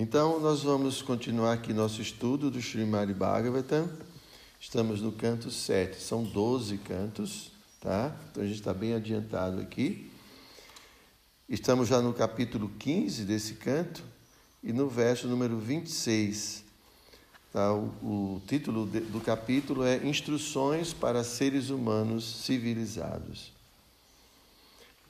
Então, nós vamos continuar aqui nosso estudo do Srimad Bhagavatam. Estamos no canto 7, são 12 cantos, tá? Então a gente está bem adiantado aqui. Estamos já no capítulo 15 desse canto e no verso número 26. Tá? O, o título de, do capítulo é Instruções para Seres Humanos Civilizados.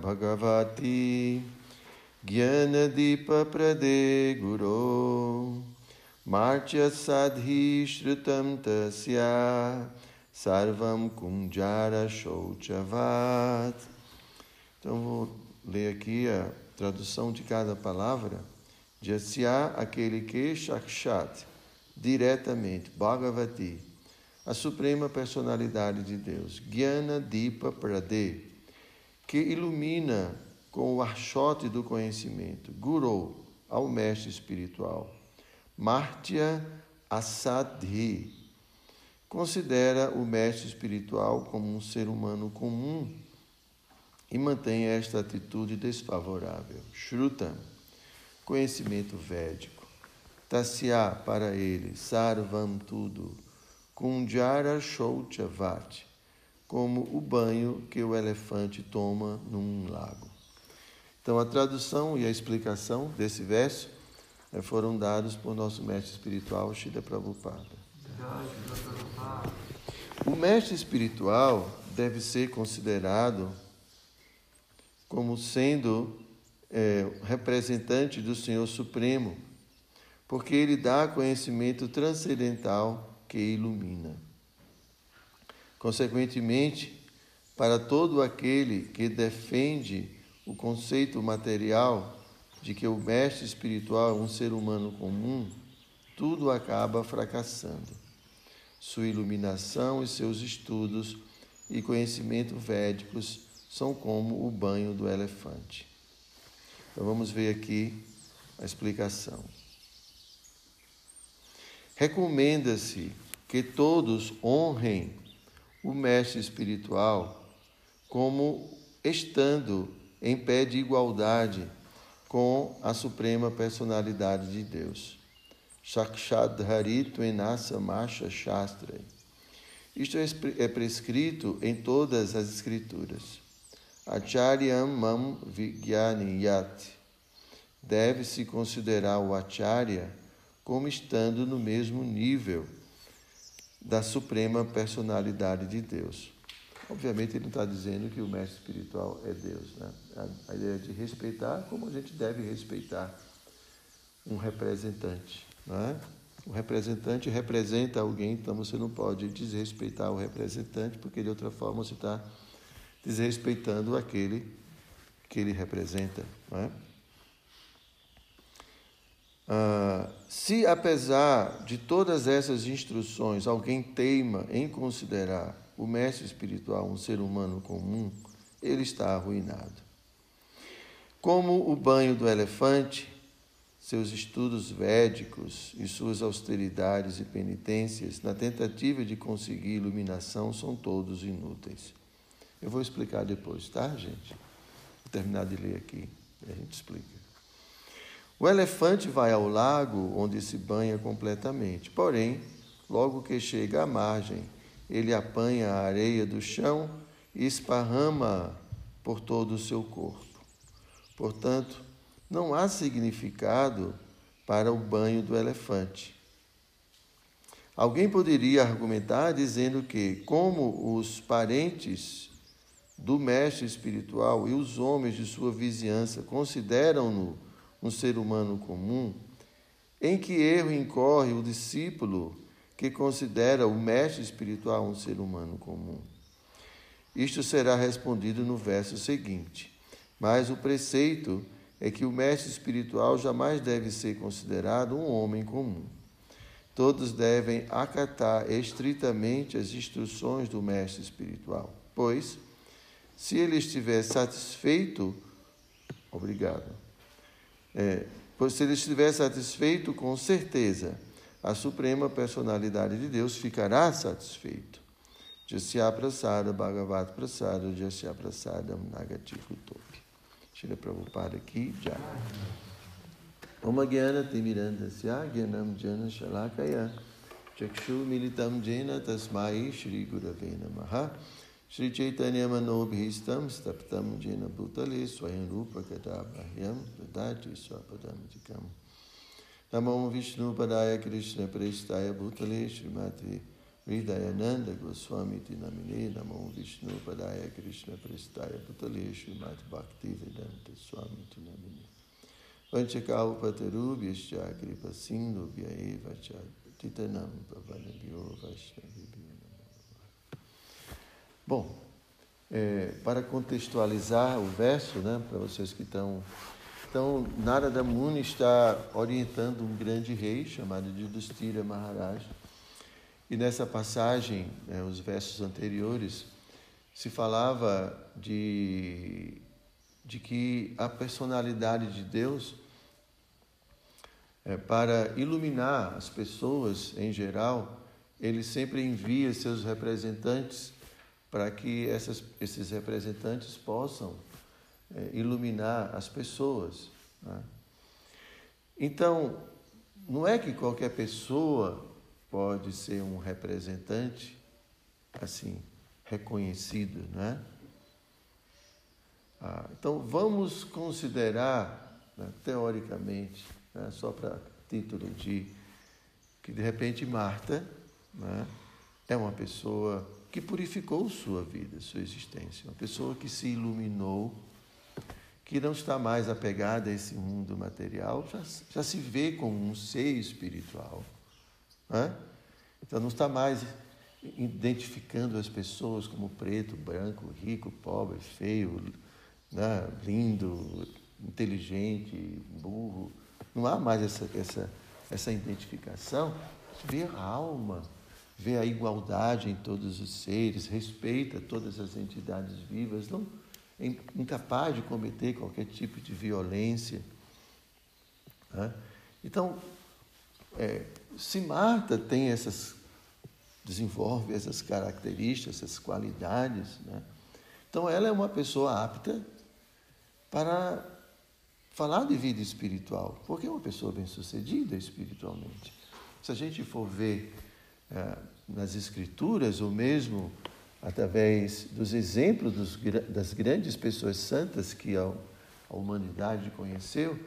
Bhagavati Jnanadipa Prade Guru Martya Sadhi Shrutam Tasya Sarvam Kunjara Shouchavat Então vou ler aqui a tradução de cada palavra. Jasya, aquele que Shakshat, diretamente, Bhagavati, a suprema personalidade de Deus, Gyana Dipa Prade, que ilumina com o archote do conhecimento, Guru, ao mestre espiritual, Martya Asadhi, considera o mestre espiritual como um ser humano comum e mantém esta atitude desfavorável. Shruta, conhecimento védico. Tasya, para ele, Sarvam, tudo Kunjara Shouchavat, como o banho que o elefante toma num lago. Então, a tradução e a explicação desse verso né, foram dados por nosso mestre espiritual, Shida Prabhupada. O mestre espiritual deve ser considerado como sendo é, representante do Senhor Supremo, porque ele dá conhecimento transcendental que ilumina. Consequentemente, para todo aquele que defende o conceito material de que o mestre espiritual é um ser humano comum, tudo acaba fracassando. Sua iluminação e seus estudos e conhecimento védicos são como o banho do elefante. Então vamos ver aqui a explicação. Recomenda-se que todos honrem o mestre espiritual como estando em pé de igualdade com a suprema personalidade de Deus. Shakshadhari Tuenasa Masha Shastra. Isto é, é prescrito em todas as escrituras. Acharyam Mam Vigyaniyat. Deve-se considerar o Acharya como estando no mesmo nível da suprema personalidade de Deus. Obviamente, ele não está dizendo que o mestre espiritual é Deus. Né? A, ideia é de respeitar como a gente deve respeitar um representante. Não é? O representante representa alguém, então você não pode desrespeitar o representante, porque de outra forma você está desrespeitando aquele que ele representa. Não é? Ah, se, apesar de todas essas instruções, alguém teima em considerar o mestre espiritual um ser humano comum, ele está arruinado. Como o banho do elefante, seus estudos védicos e suas austeridades e penitências na tentativa de conseguir iluminação são todos inúteis. Eu vou explicar depois, tá, gente? Vou terminar de ler aqui e a gente explica. O elefante vai ao lago onde se banha completamente, porém, logo que chega à margem, ele apanha a areia do chão e esparrama por todo o seu corpo. Portanto, não há significado para o banho do elefante. Alguém poderia argumentar dizendo que, como os parentes do mestre espiritual e os homens de sua vizinhança consideram-no um ser humano comum, em que erro incorre o discípulo que considera o mestre espiritual um ser humano comum? Isto será respondido no verso seguinte. Mas o preceito é que o mestre espiritual jamais deve ser considerado um homem comum. Todos devem acatar estritamente as instruções do mestre espiritual, pois, se ele estiver satisfeito, obrigado, é, pois se ele estiver satisfeito, com certeza, a suprema personalidade de Deus ficará satisfeito. Jasya Prasada Bhagavat Prasada Jasya Prasadam Nagati Kutopi. Shila Prabhupada aqui já. Om Gyana Timirandasya Gyanam Jana Shalakaya Chakshu Militam Jena Tasmai Shri Gurave Namaha Shri चैतन्य मनोभीष्टम स्तप्तम जिन भूतले स्वयं रूप कटा बाह्यम ददाति स्वपदम जिकम नमो विष्णुपदाय कृष्ण प्रेष्ठाय भूतले श्रीमती हृदयानंद गोस्वामी नमिने नमो विष्णुपदाय कृष्ण प्रेष्ठाय भूतले श्रीमद भक्ति वेदंत स्वामी नमिने पंचकाउपतरूप्य कृप सिंधुभ्य एव च पतितनं पवनभ्यो वैष्णवेभ्यो Bom, é, para contextualizar o verso, né, para vocês que estão então, Narada Muni está orientando um grande rei chamado de Dustira Maharaj. E nessa passagem, né, os versos anteriores, se falava de, de que a personalidade de Deus, é, para iluminar as pessoas em geral, ele sempre envia seus representantes para que essas, esses representantes possam é, iluminar as pessoas. Né? Então, não é que qualquer pessoa pode ser um representante assim reconhecido, né? Ah, então vamos considerar, né, teoricamente, né, só para título de que de repente Marta né, é uma pessoa que purificou sua vida, sua existência, uma pessoa que se iluminou que não está mais apegada a esse mundo material, já, já se vê como um ser espiritual. Né? Então não está mais identificando as pessoas como preto, branco, rico, pobre, feio, né? lindo, inteligente, burro. Não há mais essa, essa, essa identificação. Vê a alma, vê a igualdade em todos os seres, respeita todas as entidades vivas. Não, incapaz de cometer qualquer tipo de violência. Né? Então, é, se Marta tem essas, desenvolve essas características, essas qualidades, né? então ela é uma pessoa apta para falar de vida espiritual, porque é uma pessoa bem-sucedida espiritualmente. Se a gente for ver é, nas escrituras, ou mesmo através dos exemplos dos, das grandes pessoas santas que a, a humanidade conheceu,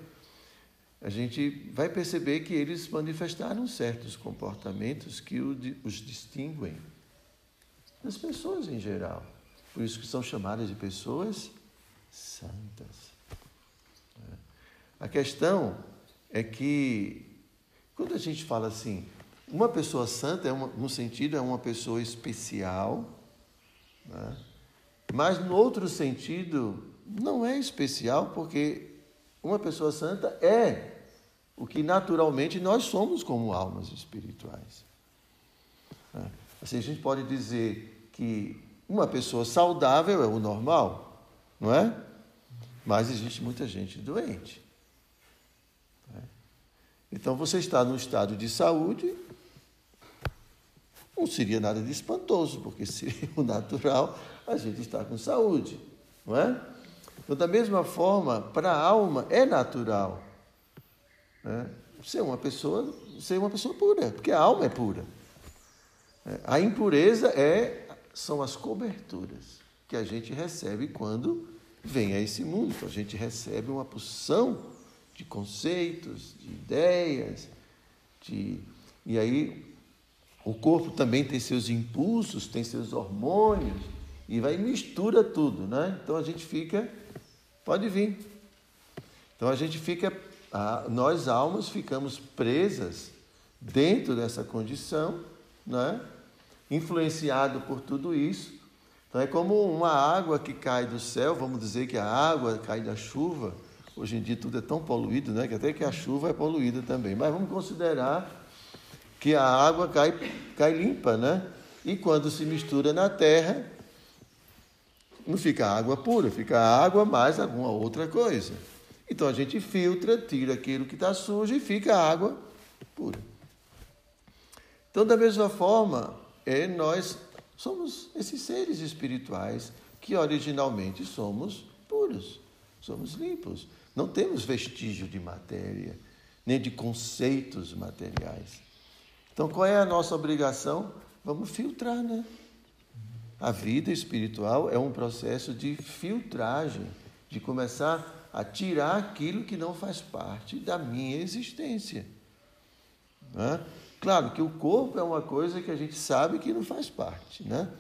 a gente vai perceber que eles manifestaram certos comportamentos que os distinguem das pessoas em geral. Por isso que são chamadas de pessoas santas. A questão é que, quando a gente fala assim, uma pessoa santa, é uma, no sentido, é uma pessoa especial, né? Mas, no outro sentido, não é especial, porque uma pessoa santa é o que naturalmente nós somos como almas espirituais. Né? Assim, a gente pode dizer que uma pessoa saudável é o normal, não é? Mas existe muita gente doente. Né? Então, você está num estado de saúde, não seria nada de espantoso, porque seria o natural a gente estar com saúde, não é? Então, da mesma forma, para a alma é natural né? ser uma pessoa, ser uma pessoa pura, porque a alma é pura. É, a impureza é são as coberturas que a gente recebe quando vem a esse mundo. Então, a gente recebe uma porção de conceitos, de ideias, de e aí o corpo também tem seus impulsos, tem seus hormônios e vai mistura tudo, né? Então a gente fica, pode vir. Então a gente fica, nós almas ficamos presas dentro dessa condição, né? Influenciado por tudo isso, Então é como uma água que cai do céu, vamos dizer que a água cai da chuva. Hoje em dia tudo é tão poluído, né? Que até que a chuva é poluída também. Mas vamos considerar que a água cai, cai limpa, né? E quando se mistura na terra, não fica água pura, fica água mais alguma outra coisa. Então a gente filtra, tira aquilo que está sujo e fica água pura. Então, da mesma forma, é, nós somos esses seres espirituais que originalmente somos puros, somos limpos. Não temos vestígio de matéria, nem de conceitos materiais. Então, qual é a nossa obrigação? Vamos filtrar, né? A vida espiritual é um processo de filtragem, de começar a tirar aquilo que não faz parte da minha existência. Né? Claro que o corpo é uma coisa que a gente sabe que não faz parte, né?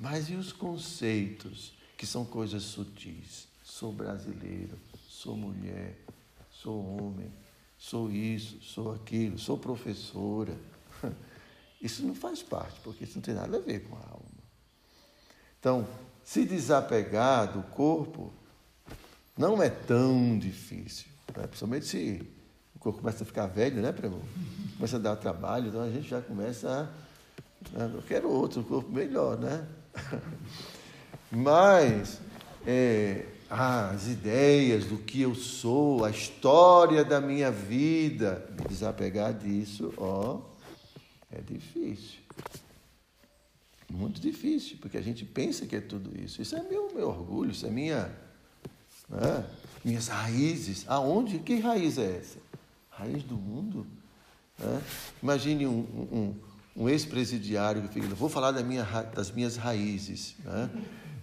Mas e os conceitos, que são coisas sutis? Sou brasileiro, sou mulher, sou homem, sou isso, sou aquilo, sou professora. Isso não faz parte, porque isso não tem nada a ver com a alma. Então, se desapegar do corpo não é tão difícil, né? principalmente se o corpo começa a ficar velho, né, Primo? Começa a dar trabalho, então a gente já começa a. Eu quero outro corpo melhor, né? Mas é, as ideias do que eu sou, a história da minha vida, desapegar disso, ó, é difícil. Muito difícil, porque a gente pensa que é tudo isso. Isso é meu, meu orgulho, isso é minha. Né? Minhas raízes. Aonde? Que raiz é essa? Raiz do mundo? Né? Imagine um, um, um ex-presidiário que fica, vou falar da minha, das minhas raízes. Né?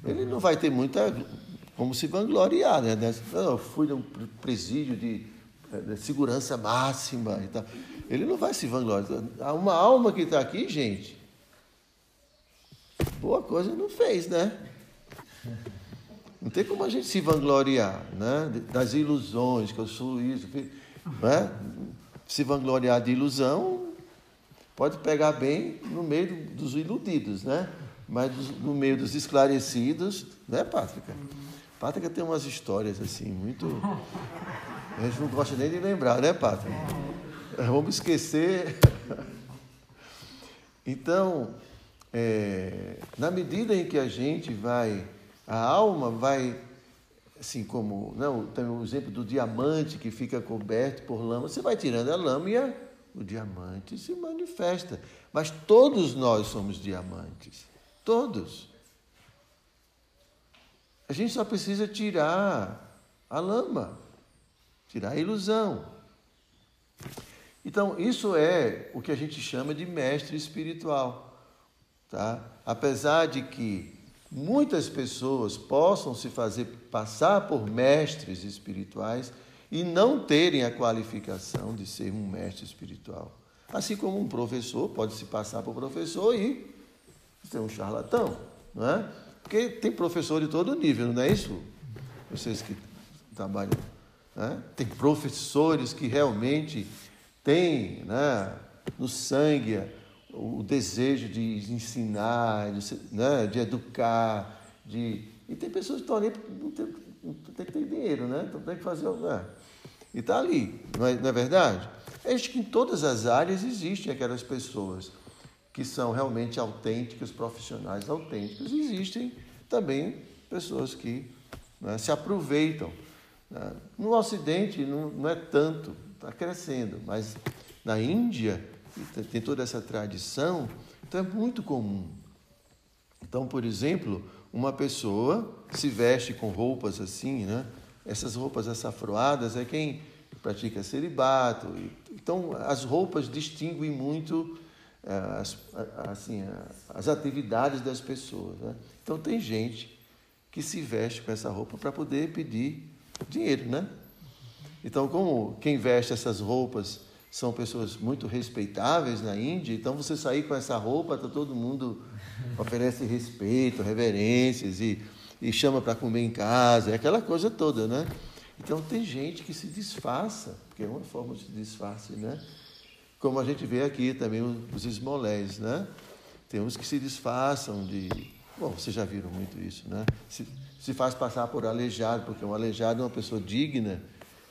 Ele não vai ter muita como se vangloriar, né? Eu fui um presídio de, de segurança máxima e tal. Ele não vai se vangloriar. Há uma alma que está aqui, gente, boa coisa não fez, né? Não tem como a gente se vangloriar, né? Das ilusões, que eu sou isso, né? Se vangloriar de ilusão, pode pegar bem no meio dos iludidos, né? Mas no meio dos esclarecidos, né, Pátrica? Pátrica tem umas histórias assim, muito. A gente não gosta nem de lembrar, né, Pátrica? Vamos esquecer. Então, é, na medida em que a gente vai, a alma vai, assim como, não, tem o exemplo do diamante que fica coberto por lama, você vai tirando a lama e a, o diamante se manifesta. Mas todos nós somos diamantes, todos. A gente só precisa tirar a lama, tirar a ilusão. Então, isso é o que a gente chama de mestre espiritual. Tá? Apesar de que muitas pessoas possam se fazer passar por mestres espirituais e não terem a qualificação de ser um mestre espiritual. Assim como um professor pode se passar por professor e ser um charlatão, não é? Porque tem professor de todo nível, não é isso? Vocês que trabalham. Né? Tem professores que realmente têm né, no sangue o desejo de ensinar, de, né, de educar, de... E tem pessoas que estão ali, não tem, tem que ter dinheiro, né? Então tem que fazer... Né? E está ali, não é, não é verdade? Acho que em todas as áreas existem aquelas pessoas que são realmente autênticas, profissionais autênticos. Existem também pessoas que né, se aproveitam. Né? No Ocidente não, não é tanto, está crescendo, mas na Índia tem toda essa tradição, então é muito comum. Então, por exemplo, uma pessoa se veste com roupas assim, né? Essas roupas açafroadas é quem pratica celibato. Então, as roupas distinguem muito eh, as, assim, as atividades das pessoas. Né? Então, tem gente que se veste com essa roupa para poder pedir dinheiro, né? Então, como quem veste essas roupas são pessoas muito respeitáveis na Índia, então você sair com essa roupa, tá todo mundo oferece respeito, reverências e, e chama para comer em casa, é aquela coisa toda, né? Então tem gente que se disfarça, porque é uma forma de disfarce, né? Como a gente vê aqui também os esmolés, né? Tem uns que se disfarçam de Bom, vocês já viram muito isso, né? Se, se faz passar por aleijado, porque um aleijado é uma pessoa digna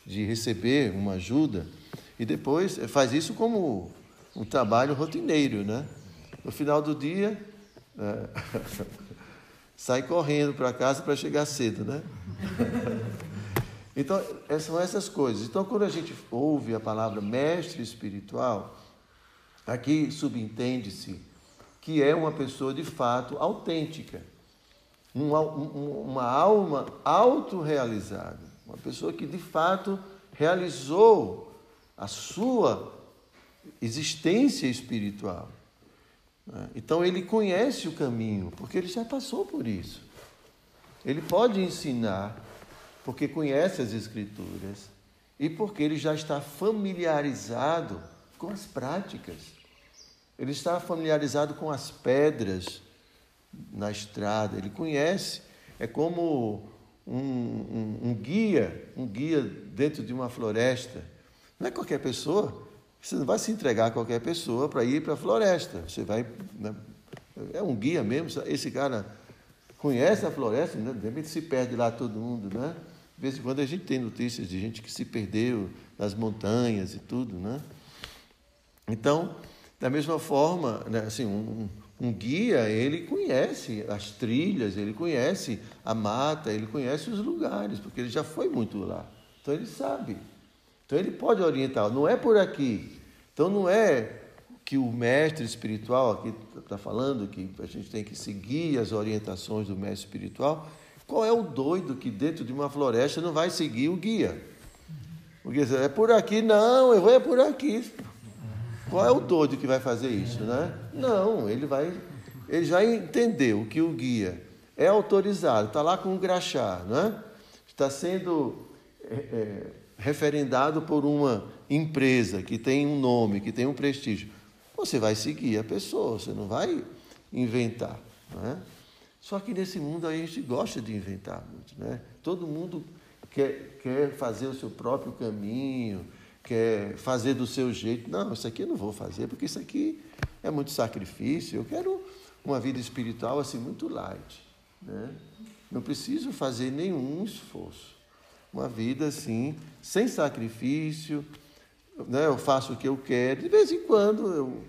de receber uma ajuda, e depois faz isso como um trabalho rotineiro, né? No final do dia, é, sai correndo para casa para chegar cedo, né? Então, são essas coisas. Então, quando a gente ouve a palavra mestre espiritual, aqui subentende-se que é uma pessoa de fato autêntica, uma, uma alma autorrealizada, uma pessoa que de fato realizou a sua existência espiritual. Né? Então ele conhece o caminho, porque ele já passou por isso. Ele pode ensinar, porque conhece as Escrituras e porque ele já está familiarizado com as práticas. Ele está familiarizado com as pedras na estrada, ele conhece. É como um, um, um guia, um guia dentro de uma floresta. Não é qualquer pessoa. Você não vai se entregar a qualquer pessoa para ir para a floresta. Você vai. Né? É um guia mesmo. Esse cara conhece a floresta, né? de repente se perde lá todo mundo, né? De vez em quando a gente tem notícias de gente que se perdeu nas montanhas e tudo, né? Então, da mesma forma, né, assim, um, um guia, ele conhece as trilhas, ele conhece a mata, ele conhece os lugares, porque ele já foi muito lá. Então ele sabe. Então ele pode orientar. Não é por aqui. Então não é que o mestre espiritual aqui está falando que a gente tem que seguir as orientações do mestre espiritual. Qual é o doido que dentro de uma floresta não vai seguir o guia? O guia diz, é por aqui, não, eu vou é por aqui. Qual é o doido que vai fazer isso, né? Não, ele vai, ele já entendeu que o guia é autorizado, está lá com um graxá, né? Está sendo é, é, referendado por uma empresa que tem um nome, que tem um prestígio. Você vai seguir a pessoa, você não vai inventar, né? Só que nesse mundo a gente gosta de inventar muito, né? Todo mundo quer, quer fazer o seu próprio caminho, quer fazer do seu jeito. Não, isso aqui eu não vou fazer, porque isso aqui é muito sacrifício. Eu quero uma vida espiritual assim muito light. Né? Não preciso fazer nenhum esforço. Uma vida assim, sem sacrifício. Né? Eu faço o que eu quero. De vez em quando eu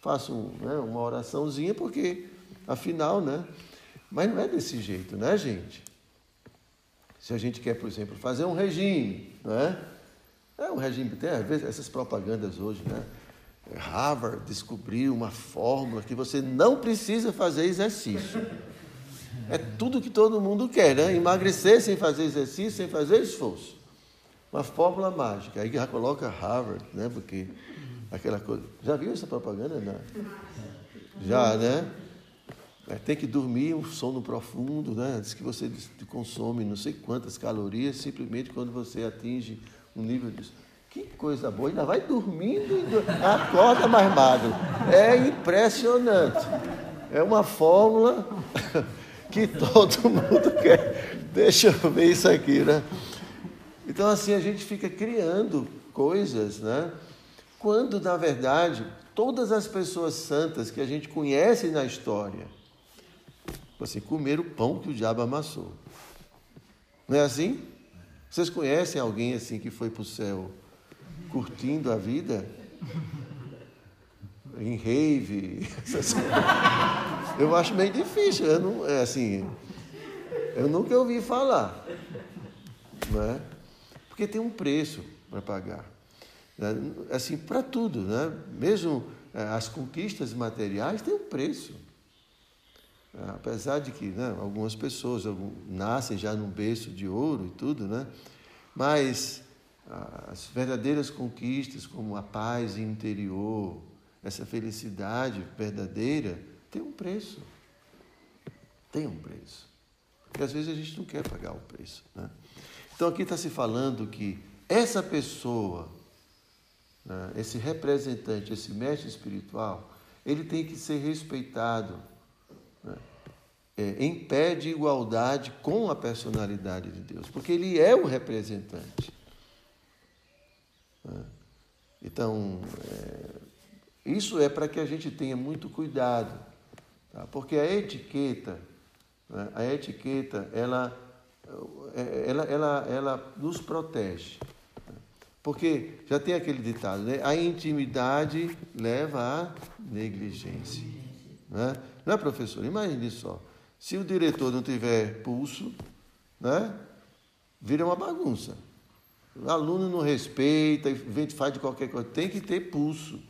faço né, uma oraçãozinha, porque afinal, né? Mas não é desse jeito, né, gente? Se a gente quer, por exemplo, fazer um regime, né? É um regime, tem às vezes essas propagandas hoje, né? Harvard descobriu uma fórmula que você não precisa fazer exercício. É tudo que todo mundo quer, né? Emagrecer sem fazer exercício, sem fazer esforço. Uma fórmula mágica. Aí já coloca Harvard, né? Porque aquela coisa. Já viu essa propaganda? Não? Já, né? É, tem que dormir um sono profundo, né? Diz que você consome não sei quantas calorias simplesmente quando você atinge um nível disso. Que coisa boa, ainda vai dormindo e acorda mais magro. É impressionante. É uma fórmula que todo mundo quer. Deixa eu ver isso aqui, né? Então, assim, a gente fica criando coisas, né? Quando, na verdade, todas as pessoas santas que a gente conhece na história, assim, comeram o pão que o diabo amassou. Não é assim? Vocês conhecem alguém assim que foi para o céu curtindo a vida? Em rave? Eu acho meio difícil. Eu não, é assim, eu nunca ouvi falar. Não é? Porque tem um preço para pagar. Né? Assim, para tudo, né? Mesmo é, as conquistas materiais têm um preço. Apesar de que né, algumas pessoas nascem já num berço de ouro e tudo, né? mas as verdadeiras conquistas, como a paz interior, essa felicidade verdadeira, tem um preço. Tem um preço. E às vezes a gente não quer pagar o preço. Né? Então aqui está se falando que essa pessoa, né, esse representante, esse mestre espiritual, ele tem que ser respeitado né? é, em pé de igualdade com a personalidade de Deus, porque ele é o representante. Né? Então, é, isso é para que a gente tenha muito cuidado, tá? porque a etiqueta Né? A etiqueta, ela, ela, ela, ela nos protege. Porque já tem aquele ditado, né? A intimidade leva à negligência. Né? Não é, professor? Imagine só. Se o diretor não tiver pulso, né? vira uma bagunça. O aluno não respeita, faz de qualquer coisa. Tem que ter pulso.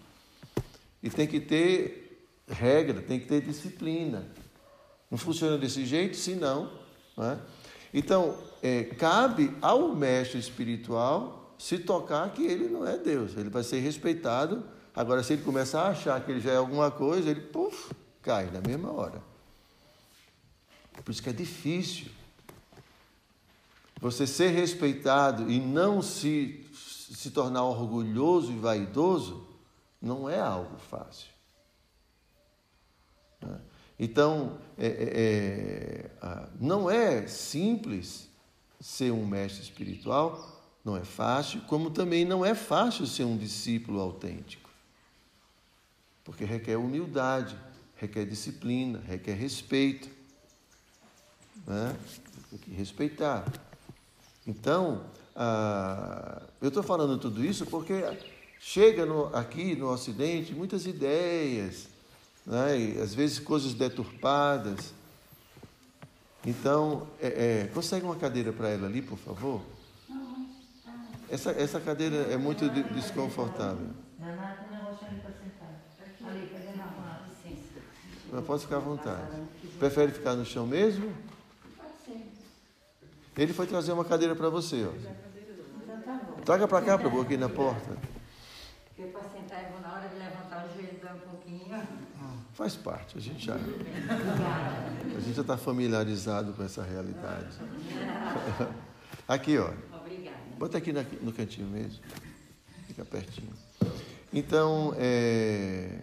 E tem que ter regra, tem que ter disciplina. Não funciona desse jeito, senão. Né? Então, é, cabe ao mestre espiritual se tocar que ele não é Deus. Ele vai ser respeitado. Agora, se ele começar a achar que ele já é alguma coisa, ele puff, cai na mesma hora. Por isso que é difícil. Você ser respeitado e não se, se tornar orgulhoso e vaidoso não é algo fácil. Né? Então, é, é, é, não é simples ser um mestre espiritual, não é fácil, como também não é fácil ser um discípulo autêntico. Porque requer humildade, requer disciplina, requer respeito. Né? Tem que respeitar. Então, ah, eu estou falando tudo isso porque chega no, aqui no Ocidente muitas ideias, né? às vezes coisas deturpadas. Então, é, é, consegue uma cadeira para ela ali, por favor? Essa, essa cadeira é muito desconfortável. Mas pode ficar à vontade. Prefere ficar no chão mesmo? Ele foi trazer uma cadeira para você, ó. Traga para cá, para eu aqui na porta. Porque para sentar, eu vou na hora de levantar o joelho um pouquinho. Faz parte, a gente já. A gente já está familiarizado com essa realidade. Aqui, ó. Obrigada. Bota aqui no cantinho mesmo. Fica pertinho. Então, é,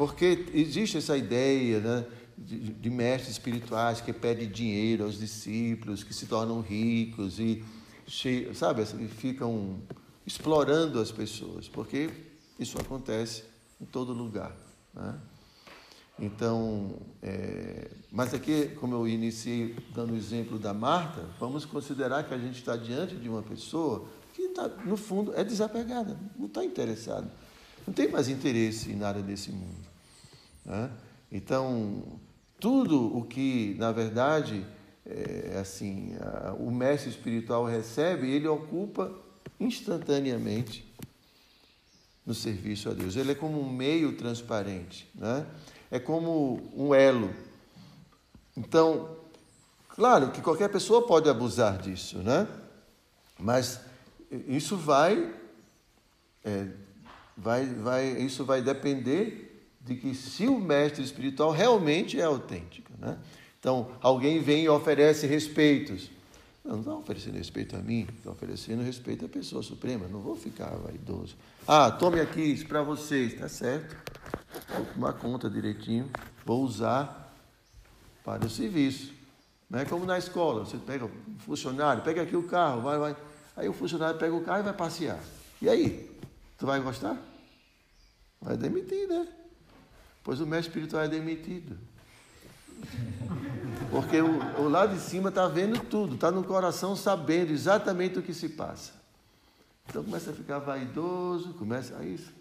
porque existe essa ideia, né? de, de mestres espirituais que pedem dinheiro aos discípulos, que se tornam ricos e, sabe, assim, ficam explorando as pessoas, porque isso acontece em todo lugar. Né? Então, é, mas aqui, como eu iniciei dando o exemplo da Marta, vamos considerar que a gente está diante de uma pessoa que, tá, no fundo, é desapegada, não está interessada, não tem mais interesse em nada desse mundo. Né? Então, tudo o que, na verdade, é, assim, a, o mestre espiritual recebe, ele ocupa instantaneamente no serviço a Deus. Ele é como um meio transparente, né? é como um elo. Então, claro que qualquer pessoa pode abusar disso, né? mas isso vai, é, vai, vai, isso vai depender de que se o mestre espiritual realmente é autêntico. Né? Então, alguém vem e oferece respeitos. Não, está oferecendo respeito a mim, está oferecendo respeito à pessoa suprema. Não vou ficar vaidoso. Ah, tome aqui isso para vocês, está certo. Vou tomar conta direitinho, vou usar para o serviço. Não é como na escola, você pega o funcionário, pega aqui o carro, vai, vai. Aí o funcionário pega o carro e vai passear. E aí? Tu vai gostar? Vai demitir, né? Pois o mestre espiritual é demitido. Porque o, o lado de cima está vendo tudo, está no coração sabendo exatamente o que se passa. Então começa a ficar vaidoso, começa a isso.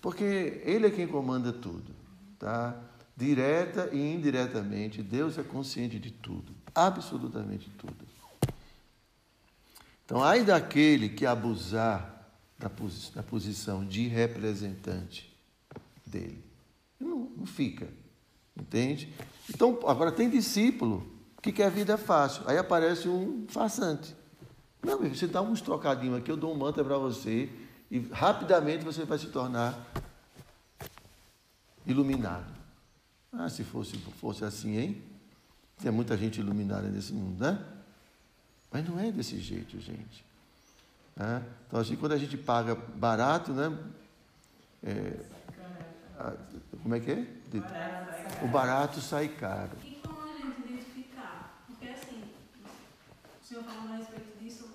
Porque ele é quem comanda tudo, tá? Direta e indiretamente, Deus é consciente de tudo, absolutamente tudo. Então, ai daquele que abusar da, da posição de representante dele. Não, não fica. Entende? Então, agora tem discípulo que quer vida fácil. Aí aparece um farsante. Não, você dá uns trocadinhos aqui, eu dou um mantra para você e rapidamente você vai se tornar iluminado. Ah, se fosse, fosse assim, hein? Tem muita gente iluminada nesse mundo, né? Mas não é desse jeito, gente. É? Então, assim, quando a gente paga barato, né? É, como é que é? O barato sai caro. E como a gente identificar? Porque assim, o senhor falando a respeito disso,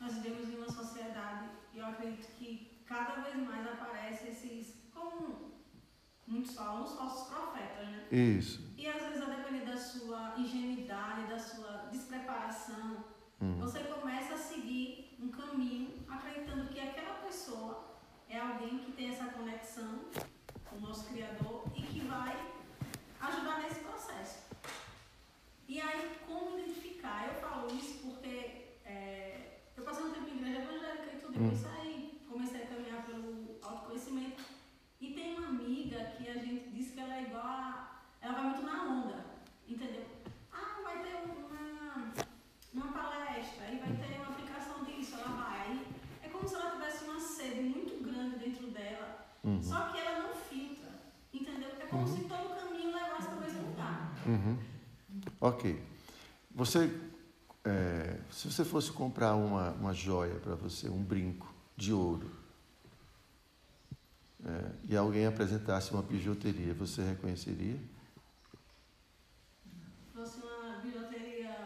nós vivemos em uma sociedade e eu acredito que cada vez mais aparece esses, como muitos falam, os falsos profetas, né? Isso. E às vezes, a depender da sua ingenuidade, da sua despreparação, Hum. você começa a seguir um caminho acreditando que aquela pessoa é alguém que tem essa conexão o nosso Criador e que vai ajudar nesse processo. E aí, como identificar? Eu falo isso porque é, eu passei um tempo em igreja evangélica e tudo, Hum. depois saí, comecei a caminhar pelo autoconhecimento. E tem uma amiga que a gente diz que ela é igual a. Ela vai muito na onda, entendeu? Ah, vai ter uma, uma palestra, aí vai ter uma aplicação disso, ela vai. Aí é como se ela tivesse uma sede muito grande dentro dela, Uhum. só que ela É como se todo caminho levasse para o mesmo lugar. Uhum. Ok. Você, é, se você fosse comprar uma, uma joia para você, um brinco de ouro, é, e alguém apresentasse uma bijuteria, você reconheceria? Se fosse uma bijuteria,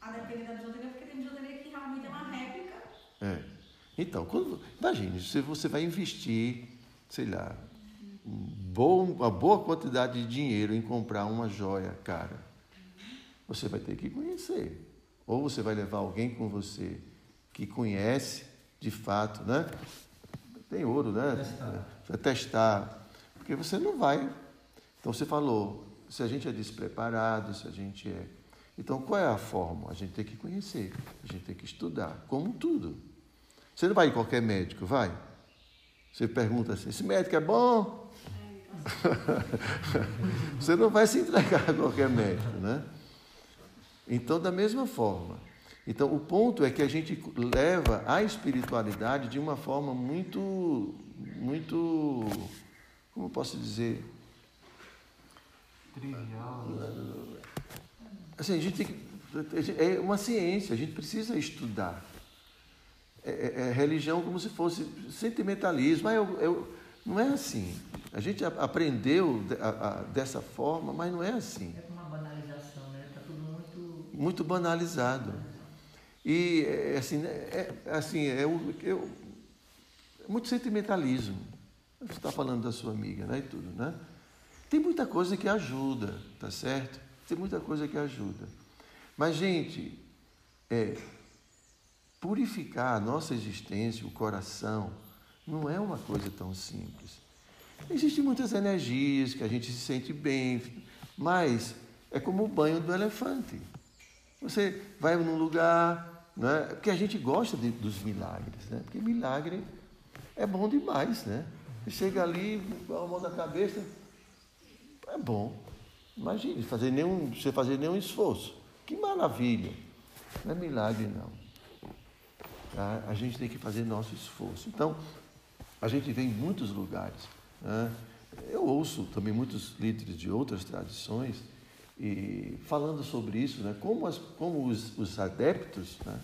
a depender da bijuteria, porque tem bijuteria que realmente é uma réplica. É. Então, quando, imagine, se você vai investir, sei lá, um bom, uma boa quantidade de dinheiro em comprar uma joia cara, você vai ter que conhecer. Ou você vai levar alguém com você que conhece de fato, né? Tem ouro, né? Testar. Vai testar. Porque você não vai. Então você falou, se a gente é despreparado, se a gente é. Então qual é a forma? A gente tem que conhecer, a gente tem que estudar, como tudo. Você não vai em qualquer médico, vai? Você pergunta assim, esse médico é bom? Você não vai se entregar a qualquer médico, né? Então, da mesma forma. Então, o ponto é que a gente leva a espiritualidade de uma forma muito, muito, como eu posso dizer, Trivial. assim, a gente tem que, é uma ciência, a gente precisa estudar. É, é- é religião como se fosse sentimentalismo. Ah, eu, eu- não é assim. A gente aprendeu dessa forma, mas não é assim. É uma banalização, né? Tá tudo muito. muito banalizado. E é, assim, né, é, assim, é, o- eu- é muito sentimentalismo. Você está falando da sua amiga, né? E tudo, né? Tem muita coisa que ajuda, tá certo? Tem muita coisa que ajuda. Mas, gente, é, purificar a nossa existência, o coração, não é uma coisa tão simples. Existem muitas energias que a gente se sente bem, mas é como o banho do elefante. Você vai num lugar, né? porque a gente gosta de- dos milagres, né? porque milagre é bom demais. Né? Você chega ali, com a mão na cabeça, é bom. Imagine, fazer nenhum, você fazer nenhum esforço. Que maravilha. Não é milagre, não. Tá? A gente tem que fazer nosso esforço. Então, a gente vê em muitos lugares. né? Eu ouço também muitos líderes de outras tradições e falando sobre isso, né? como, as, como os, os adeptos né?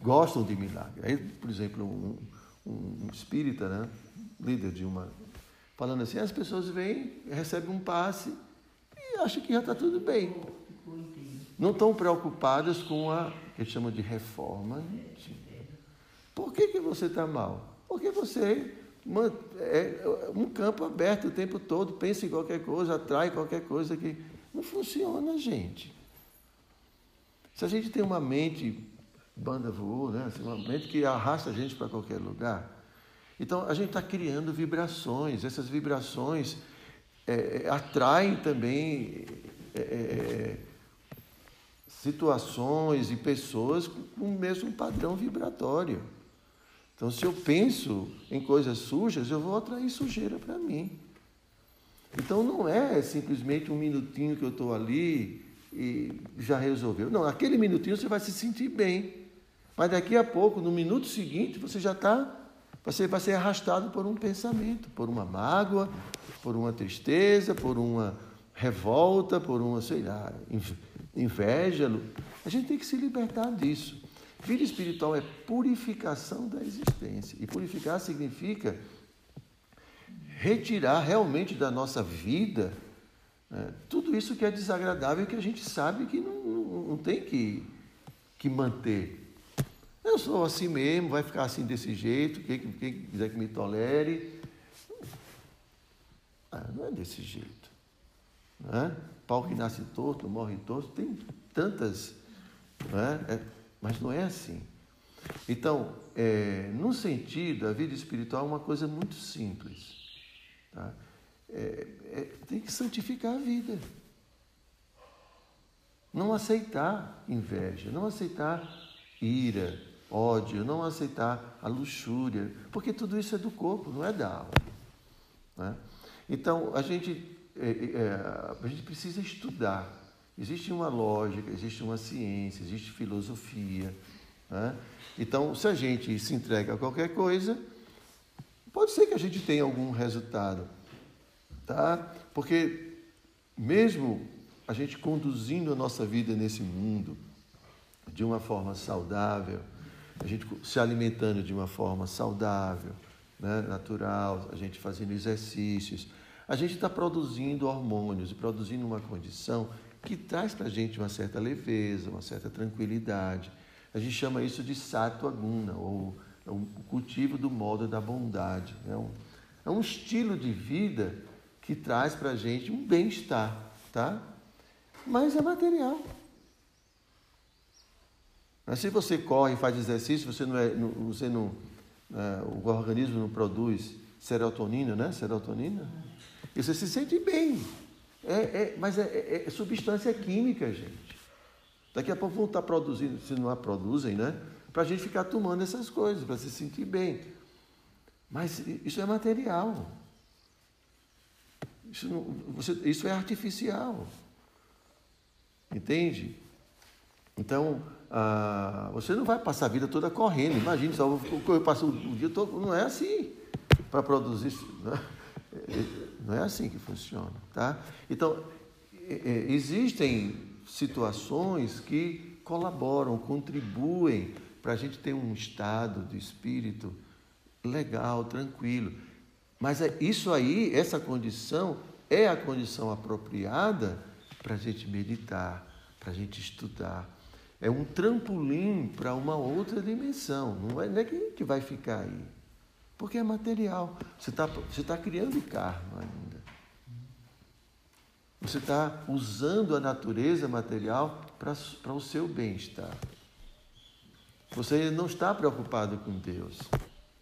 gostam de milagre. Aí, por exemplo, um, um, um espírita, né? líder de uma. falando assim: as pessoas vêm, recebem um passe e acham que já está tudo bem. Não estão preocupadas com a que eles chamam de reforma. Por que, que você está mal? Porque você man- é um campo aberto o tempo todo, pensa em qualquer coisa, atrai qualquer coisa que. Não funciona, gente. Se a gente tem uma mente, banda voou, né? Assim, uma mente que arrasta a gente para qualquer lugar. Então, a gente está criando vibrações. Essas vibrações é, é, atraem também é, é, situações e pessoas com o mesmo padrão vibratório. Então, se eu penso em coisas sujas, eu vou atrair sujeira para mim. Então, não é simplesmente um minutinho que eu estou ali e já resolveu. Não, aquele minutinho você vai se sentir bem. Mas daqui a pouco, no minuto seguinte, você já está. Você vai ser arrastado por um pensamento, por uma mágoa, por uma tristeza, por uma revolta, por uma, sei lá, inv- inveja. A gente tem que se libertar disso. Vida espiritual é purificação da existência. E purificar significa retirar realmente da nossa vida né, tudo isso que é desagradável que a gente sabe que não, não, não tem que, que manter. Eu sou assim mesmo, vai ficar assim desse jeito, quem, quem quiser que me tolere. Ah, não é desse jeito. Né? Pau que nasce torto, morre torto, tem tantas. Né? É, mas não é assim. Então, é, no sentido, a vida espiritual é uma coisa muito simples. Tá? É, é, tem que santificar a vida. Não aceitar inveja, não aceitar ira, ódio, não aceitar a luxúria, porque tudo isso é do corpo, não é da alma. Né? Então, a gente, é, é, a gente precisa estudar. Existe uma lógica, existe uma ciência, existe filosofia. Né? Então, se a gente se entrega a qualquer coisa, pode ser que a gente tenha algum resultado, tá? Porque mesmo a gente conduzindo a nossa vida nesse mundo de uma forma saudável, a gente se alimentando de uma forma saudável, né, natural, a gente fazendo exercícios, a gente está produzindo hormônios e produzindo uma condição que traz para a gente uma certa leveza, uma certa tranquilidade. A gente chama isso de sattva guna, ou é o cultivo do modo da bondade. É um, é um estilo de vida que traz para a gente um bem-estar, tá? Mas é material. Mas se você corre e faz exercício, você não é, você não, é, o organismo não produz serotonina, né? Serotonina. E você se sente bem. É, é mas é, é, é substância química, gente. Daqui a pouco vão estar produzindo, se não a produzem, né? Para a gente ficar tomando essas coisas, para se sentir bem. Mas isso é material. Isso, não, você, isso é artificial. Entende? Então, ah, você não vai passar a vida toda correndo. Imagine só, eu passo o dia todo. Não é assim para produzir. Né? Não é assim que funciona. Tá? Então, existem situações que colaboram, contribuem para a gente ter um estado de espírito legal, tranquilo. Mas é isso aí, essa condição, é a condição apropriada para a gente meditar, para a gente estudar. É um trampolim para uma outra dimensão. Não é, não é que vai ficar aí. Porque é material. Você está você tá criando karma ainda. Você está usando a natureza material para o seu bem-estar. Você não está preocupado com Deus.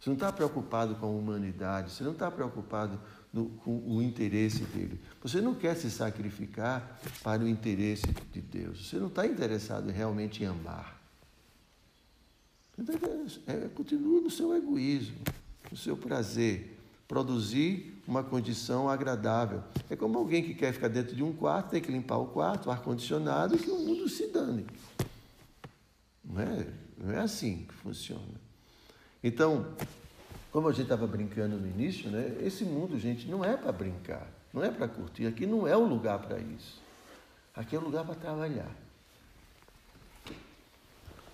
Você não está preocupado com a humanidade. Você não está preocupado no, com o interesse dele. Você não quer se sacrificar para o interesse de Deus. Você não está interessado realmente em amar. É, é, continua no seu egoísmo, no seu prazer produzir uma condição agradável. É como alguém que quer ficar dentro de um quarto, tem que limpar o quarto, o ar-condicionado que o mundo se dane. Não é, não é assim que funciona. Então, como a gente estava brincando no início, né, esse mundo, gente, não é para brincar, não é para curtir. Aqui não é o lugar para isso. Aqui é o lugar para trabalhar.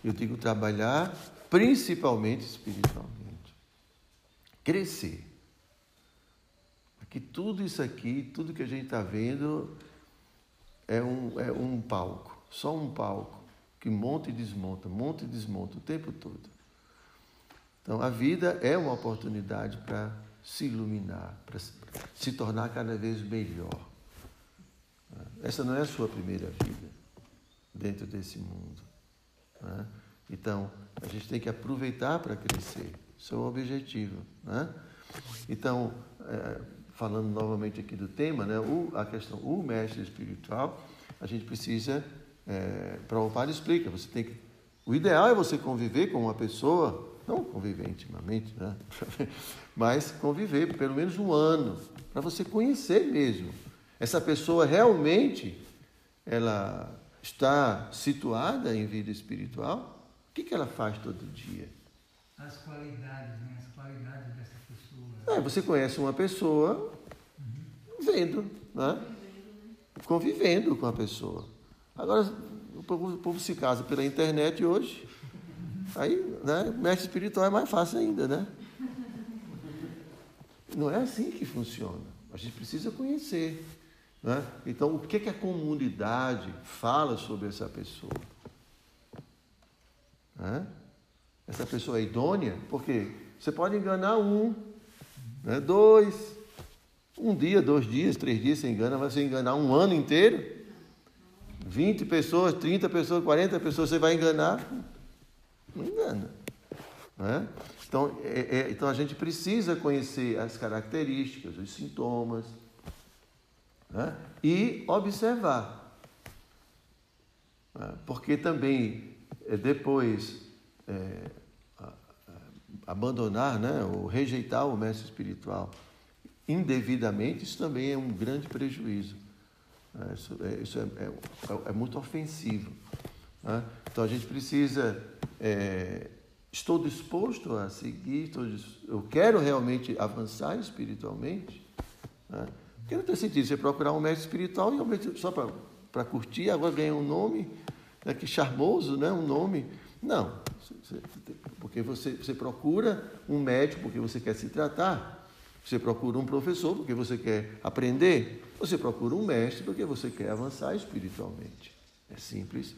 Eu digo trabalhar principalmente espiritualmente. Crescer que tudo isso aqui, tudo que a gente está vendo, é um, é um palco, só um palco, que monta e desmonta, monta e desmonta o tempo todo. Então, a vida é uma oportunidade para se iluminar, para se tornar cada vez melhor. Essa não é a sua primeira vida dentro desse mundo. Né? Então, a gente tem que aproveitar para crescer. Isso é objetivo. Né? Então, é, falando novamente aqui do tema, né, o, a questão, o mestre espiritual, a gente precisa, é, Prabhupada explica, você tem que, o ideal é você conviver com uma pessoa, não conviver intimamente, né, mas conviver pelo menos um ano, para você conhecer mesmo. Essa pessoa realmente, ela está situada em vida espiritual? O que, que ela faz todo dia? As qualidades, né? As qualidades dessa é, você conhece uma pessoa vendo, né? convivendo com a pessoa. Agora, o povo, o povo se casa pela internet hoje, aí, né, mestre espiritual é mais fácil ainda, né? Não é assim que funciona. A gente precisa conhecer. Né? Então, o que, que a comunidade fala sobre essa pessoa? Né? Essa pessoa é idônea? Porque você pode enganar um, né? dois, Um dia, dois dias, três dias você engana, mas você enganar um ano inteiro? 20 pessoas, 30 pessoas, 40 pessoas você vai enganar? Não engana. Né? Então, é, é, então a gente precisa conhecer as características, os sintomas né? e observar. Né? Porque também é, depois é, abandonar né? ou rejeitar o mestre espiritual indevidamente, isso também é um grande prejuízo. Né? Isso, é, isso é, é, é, muito ofensivo. Né? Então a gente precisa. É, estou disposto a seguir, estou, eu quero realmente avançar espiritualmente. Né? Porque não tem sentido você procurar um mestre espiritual e só para curtir, agora ganhar um nome, né, que charmoso, né, um nome. Não, porque você, você procura um médico porque você quer se tratar. Você procura um professor porque você quer aprender. Você procura um mestre porque você quer avançar espiritualmente. É simples.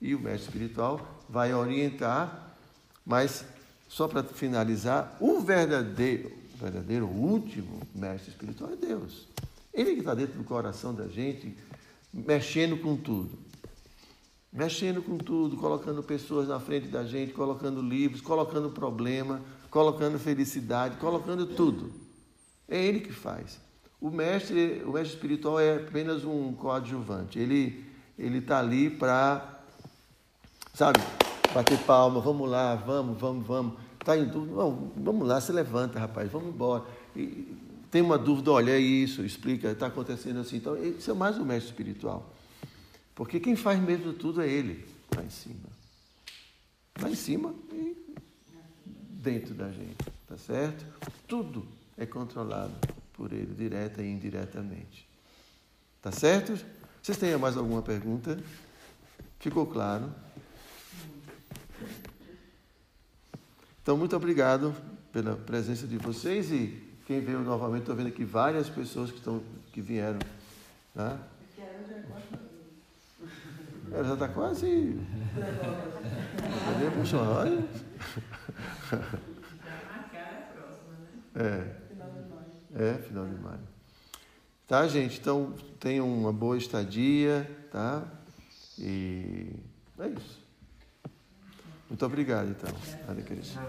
E o mestre espiritual vai orientar, mas só para finalizar, o verdadeiro, o verdadeiro último mestre espiritual é Deus. Ele que está dentro do coração da gente, mexendo com tudo. Mexendo com tudo, colocando pessoas na frente da gente, colocando livros, colocando problema, colocando felicidade, colocando tudo. É ele que faz. O mestre, o mestre espiritual é apenas um coadjuvante. Ele ele está ali para, sabe, bater palma, vamos lá, vamos, vamos, vamos. Está em dúvida, vamos, vamos lá, se levanta, rapaz, vamos embora. E, tem uma dúvida, olha, é isso, explica, está acontecendo assim. Então, isso é mais um mestre espiritual. Porque quem faz mesmo tudo é ele, lá em cima. Lá em cima e dentro da gente, tá certo? Tudo é controlado por ele, direta e indiretamente. Tá certo? Vocês têm mais alguma pergunta? Ficou claro? Então, muito obrigado pela presença de vocês e quem veio novamente, estou vendo aqui várias pessoas que, estão, que vieram. Né? Ela já está quase. Puxa, olha. É. É, final de maio. Tá, gente? Então, tenham uma boa estadia, tá? E é isso. Muito obrigado, então. Hare Krishna.